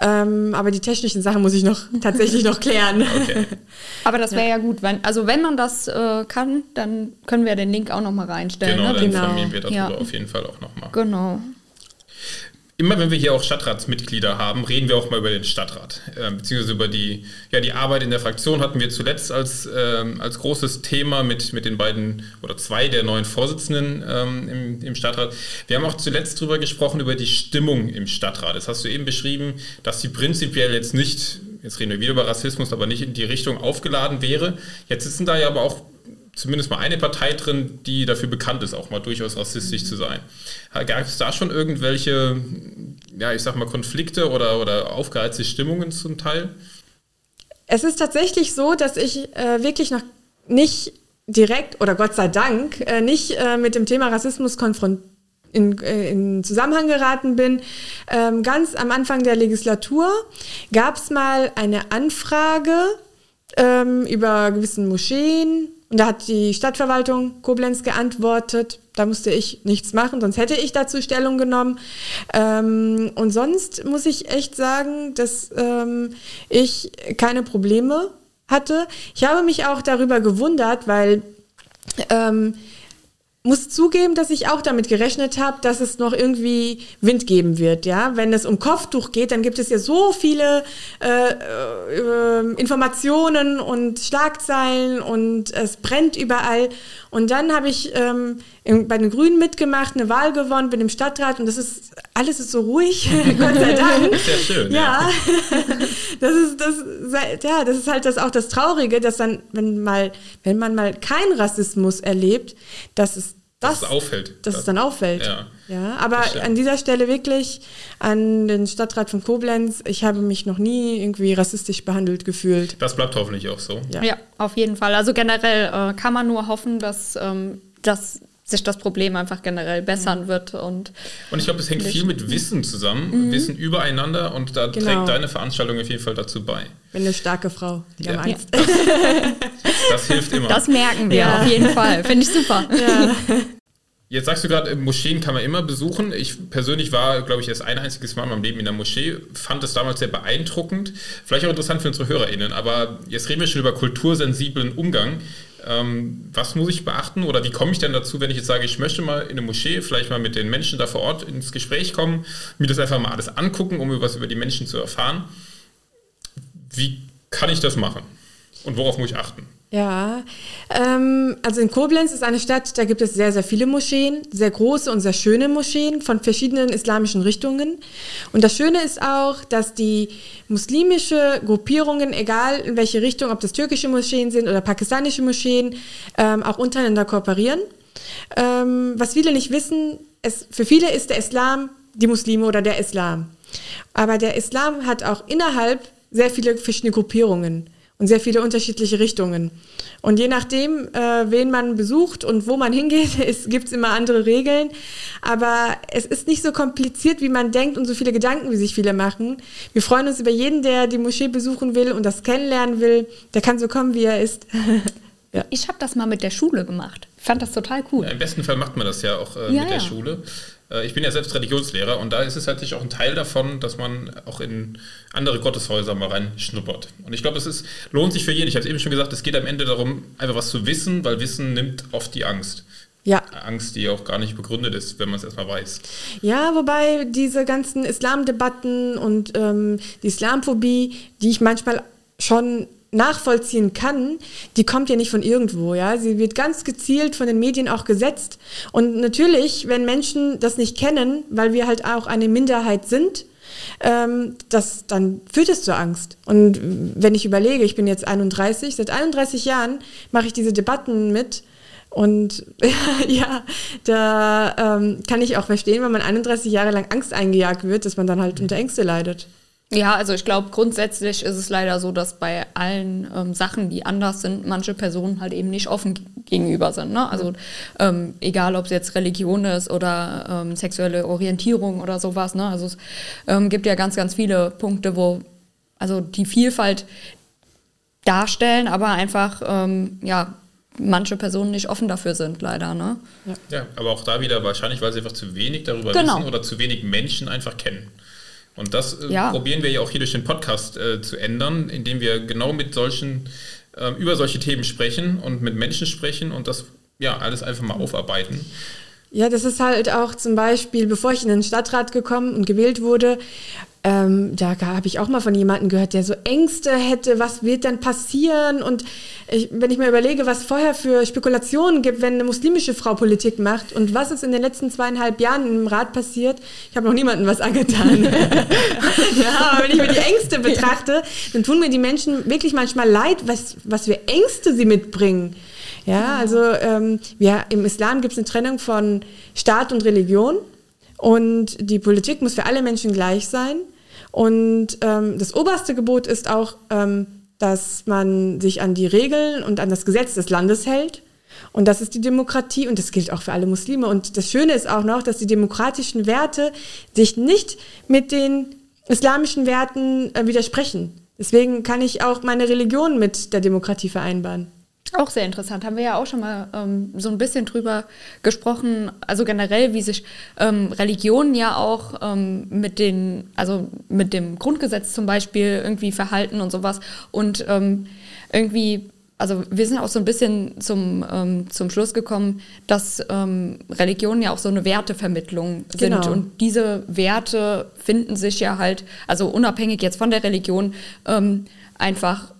Ähm, aber die technischen Sachen muss ich noch tatsächlich noch klären. Okay. Aber das wäre ja. ja. gut, wenn, also wenn man das äh, kann, dann können wir den Link auch noch mal reinstellen. Genau, ne? dann genau. informieren wir darüber ja. auf jeden Fall auch noch mal. Genau. Immer wenn wir hier auch Stadtratsmitglieder haben, reden wir auch mal über den Stadtrat, äh, beziehungsweise über die, ja, die Arbeit in der Fraktion hatten wir zuletzt als, ähm, als großes Thema mit, mit den beiden oder zwei der neuen Vorsitzenden ähm, im, im Stadtrat. Wir haben auch zuletzt darüber gesprochen, über die Stimmung im Stadtrat. Das hast du eben beschrieben, dass sie prinzipiell jetzt nicht, jetzt reden wir wieder über Rassismus, aber nicht in die Richtung aufgeladen wäre. Jetzt sitzen da ja aber auch zumindest mal eine Partei drin, die dafür bekannt ist, auch mal durchaus rassistisch zu sein. Gab es da schon irgendwelche, ja, ich sag mal, Konflikte oder, oder aufgeheizte Stimmungen zum Teil? Es ist tatsächlich so, dass ich äh, wirklich noch nicht direkt oder Gott sei Dank äh, nicht äh, mit dem Thema Rassismus konfrontiert in, äh, in Zusammenhang geraten bin. Ähm, ganz am Anfang der Legislatur gab es mal eine Anfrage ähm, über gewissen Moscheen und da hat die Stadtverwaltung Koblenz geantwortet. Da musste ich nichts machen, sonst hätte ich dazu Stellung genommen. Ähm, und sonst muss ich echt sagen, dass ähm, ich keine Probleme hatte. Ich habe mich auch darüber gewundert, weil ähm, muss zugeben, dass ich auch damit gerechnet habe, dass es noch irgendwie Wind geben wird. Ja, wenn es um Kopftuch geht, dann gibt es ja so viele äh, äh, Informationen und Schlagzeilen und es brennt überall. Und dann habe ich ähm, bei den Grünen mitgemacht, eine Wahl gewonnen, bin im Stadtrat und das ist alles ist so ruhig, Gott sei Dank. Sehr schön. Ja, ja. das ist das, ja, das ist halt das auch das Traurige, dass dann, wenn mal, wenn man mal keinen Rassismus erlebt, dass es das, dass es auffällt. Dass es dann auffällt. Ja, ja aber an dieser Stelle wirklich an den Stadtrat von Koblenz, ich habe mich noch nie irgendwie rassistisch behandelt gefühlt. Das bleibt hoffentlich auch so. Ja, ja auf jeden Fall. Also generell äh, kann man nur hoffen, dass, ähm, dass sich das Problem einfach generell bessern mhm. wird. Und, und ich glaube, es hängt viel mit Wissen zusammen, mhm. Wissen übereinander und da genau. trägt deine Veranstaltung auf jeden Fall dazu bei. Bin eine starke Frau, die ja. Angst. Das, das, hilft immer. Das merken wir ja. auf jeden Fall. Finde ich super. Ja. Jetzt sagst du gerade, Moscheen kann man immer besuchen. Ich persönlich war, glaube ich, erst ein einziges Mal in meinem Leben in der Moschee, fand es damals sehr beeindruckend. Vielleicht auch interessant für unsere HörerInnen, aber jetzt reden wir schon über kultursensiblen Umgang. Ähm, was muss ich beachten oder wie komme ich denn dazu, wenn ich jetzt sage, ich möchte mal in eine Moschee, vielleicht mal mit den Menschen da vor Ort ins Gespräch kommen, mir das einfach mal alles angucken, um was über die Menschen zu erfahren? Wie kann ich das machen und worauf muss ich achten? Ja, ähm, also in Koblenz ist eine Stadt, da gibt es sehr, sehr viele Moscheen, sehr große und sehr schöne Moscheen von verschiedenen islamischen Richtungen. Und das Schöne ist auch, dass die muslimische Gruppierungen, egal in welche Richtung, ob das türkische Moscheen sind oder pakistanische Moscheen, ähm, auch untereinander kooperieren. Ähm, was viele nicht wissen, es, für viele ist der Islam die Muslime oder der Islam. Aber der Islam hat auch innerhalb sehr viele verschiedene Gruppierungen und sehr viele unterschiedliche Richtungen. Und je nachdem, äh, wen man besucht und wo man hingeht, gibt es immer andere Regeln. Aber es ist nicht so kompliziert, wie man denkt und so viele Gedanken, wie sich viele machen. Wir freuen uns über jeden, der die Moschee besuchen will und das kennenlernen will. Der kann so kommen, wie er ist. ja. Ich habe das mal mit der Schule gemacht. Ich fand das total cool. Ja, Im besten Fall macht man das ja auch äh, ja, mit der Schule. Äh, ich bin ja selbst Religionslehrer und da ist es halt auch ein Teil davon, dass man auch in andere Gotteshäuser mal reinschnuppert. Und ich glaube, es ist, lohnt sich für jeden. Ich habe es eben schon gesagt, es geht am Ende darum, einfach was zu wissen, weil Wissen nimmt oft die Angst. Ja. Angst, die auch gar nicht begründet ist, wenn man es erstmal weiß. Ja, wobei diese ganzen Islamdebatten und ähm, die Islamphobie, die ich manchmal schon nachvollziehen kann, die kommt ja nicht von irgendwo, ja. Sie wird ganz gezielt von den Medien auch gesetzt. Und natürlich, wenn Menschen das nicht kennen, weil wir halt auch eine Minderheit sind, ähm, das, dann führt es zur Angst. Und wenn ich überlege, ich bin jetzt 31, seit 31 Jahren mache ich diese Debatten mit. Und ja, da ähm, kann ich auch verstehen, wenn man 31 Jahre lang Angst eingejagt wird, dass man dann halt unter Ängste leidet. Ja, also ich glaube, grundsätzlich ist es leider so, dass bei allen ähm, Sachen, die anders sind, manche Personen halt eben nicht offen gegenüber sind. Ne? Also ähm, egal, ob es jetzt Religion ist oder ähm, sexuelle Orientierung oder sowas. Ne? Also es ähm, gibt ja ganz, ganz viele Punkte, wo also die Vielfalt darstellen, aber einfach ähm, ja manche Personen nicht offen dafür sind, leider. Ne? Ja. ja, aber auch da wieder wahrscheinlich, weil sie einfach zu wenig darüber genau. wissen oder zu wenig Menschen einfach kennen. Und das äh, ja. probieren wir ja auch hier durch den Podcast äh, zu ändern, indem wir genau mit solchen, äh, über solche Themen sprechen und mit Menschen sprechen und das ja alles einfach mal aufarbeiten. Ja, das ist halt auch zum Beispiel, bevor ich in den Stadtrat gekommen und gewählt wurde, ähm, da habe ich auch mal von jemandem gehört, der so Ängste hätte, was wird dann passieren? Und ich, wenn ich mir überlege, was vorher für Spekulationen gibt, wenn eine muslimische Frau Politik macht und was ist in den letzten zweieinhalb Jahren im Rat passiert, ich habe noch niemandem was angetan. ja, aber wenn ich mir die Ängste betrachte, dann tun mir die Menschen wirklich manchmal leid, was, was für Ängste sie mitbringen. Ja, also ähm, ja, im Islam gibt es eine Trennung von Staat und Religion. Und die Politik muss für alle Menschen gleich sein. Und ähm, das oberste Gebot ist auch, ähm, dass man sich an die Regeln und an das Gesetz des Landes hält. Und das ist die Demokratie und das gilt auch für alle Muslime. Und das Schöne ist auch noch, dass die demokratischen Werte sich nicht mit den islamischen Werten äh, widersprechen. Deswegen kann ich auch meine Religion mit der Demokratie vereinbaren. Auch sehr interessant. Haben wir ja auch schon mal ähm, so ein bisschen drüber gesprochen. Also generell, wie sich ähm, Religionen ja auch ähm, mit den, also mit dem Grundgesetz zum Beispiel irgendwie verhalten und sowas. Und ähm, irgendwie, also wir sind auch so ein bisschen zum, ähm, zum Schluss gekommen, dass ähm, Religionen ja auch so eine Wertevermittlung sind. Genau. Und diese Werte finden sich ja halt, also unabhängig jetzt von der Religion, einfach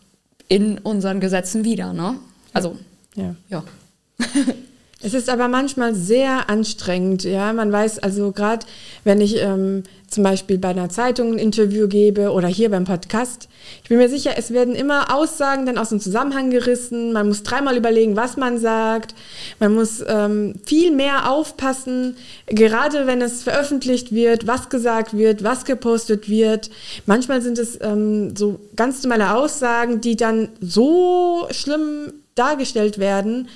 in unseren Gesetzen wieder, ne? Also, ja. ja. Es ist aber manchmal sehr anstrengend, ja. Man weiß also gerade, wenn ich ähm, zum Beispiel bei einer Zeitung ein Interview gebe oder hier beim Podcast, ich bin mir sicher, es werden immer Aussagen dann aus dem Zusammenhang gerissen. Man muss dreimal überlegen, was man sagt. Man muss ähm, viel mehr aufpassen, gerade wenn es veröffentlicht wird, was gesagt wird, was gepostet wird. Manchmal sind es ähm, so ganz normale Aussagen, die dann so schlimm dargestellt werden.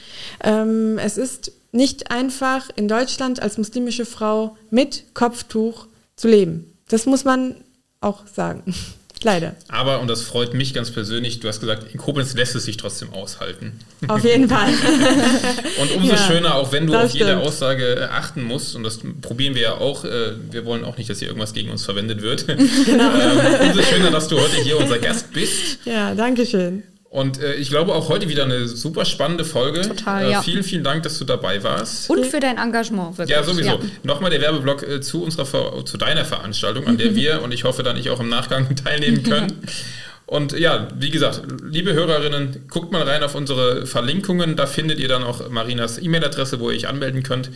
Ähm, es ist nicht einfach in Deutschland als muslimische Frau mit Kopftuch zu leben. Das muss man auch sagen. Leider. Aber, und das freut mich ganz persönlich, du hast gesagt, in Koblenz lässt es sich trotzdem aushalten. Auf jeden Fall. und umso ja, schöner, auch wenn du auf jede stimmt. Aussage achten musst, und das probieren wir ja auch, äh, wir wollen auch nicht, dass hier irgendwas gegen uns verwendet wird. Genau. ähm, umso schöner, dass du heute hier unser Gast bist. Ja, danke schön. Und äh, ich glaube auch heute wieder eine super spannende Folge. Total, äh, ja. Vielen, vielen Dank, dass du dabei warst. Und für dein Engagement, wirklich. Ja, sowieso. Ja. Nochmal der Werbeblock äh, zu unserer zu deiner Veranstaltung, an der wir und ich hoffe dann ich auch im Nachgang teilnehmen können. Und ja, wie gesagt, liebe Hörerinnen, guckt mal rein auf unsere Verlinkungen. Da findet ihr dann auch Marinas E-Mail-Adresse, wo ihr euch anmelden könnt.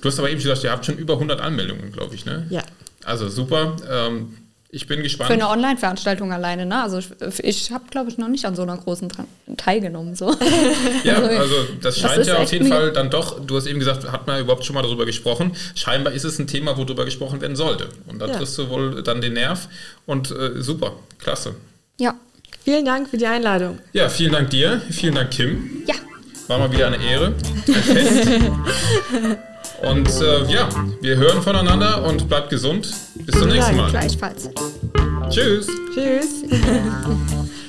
Du hast aber eben gesagt, ihr habt schon über 100 Anmeldungen, glaube ich, ne? Ja. Also super. Ähm, ich bin gespannt. Für eine Online-Veranstaltung alleine, ne? Also ich, ich habe, glaube ich, noch nicht an so einer großen teilgenommen. So. ja, also, also das scheint das ja auf jeden Fall dann doch, du hast eben gesagt, hat man überhaupt schon mal darüber gesprochen. Scheinbar ist es ein Thema, wo darüber gesprochen werden sollte. Und da ja. triffst du wohl dann den Nerv. Und äh, super, klasse. Ja. Vielen Dank für die Einladung. Ja, vielen Dank dir. Vielen Dank, Kim. Ja. War mal wieder eine Ehre. Ein Fest. Und äh, ja, wir hören voneinander und bleibt gesund. Bis zum nächsten Mal. Gleichfalls. Tschüss. Tschüss.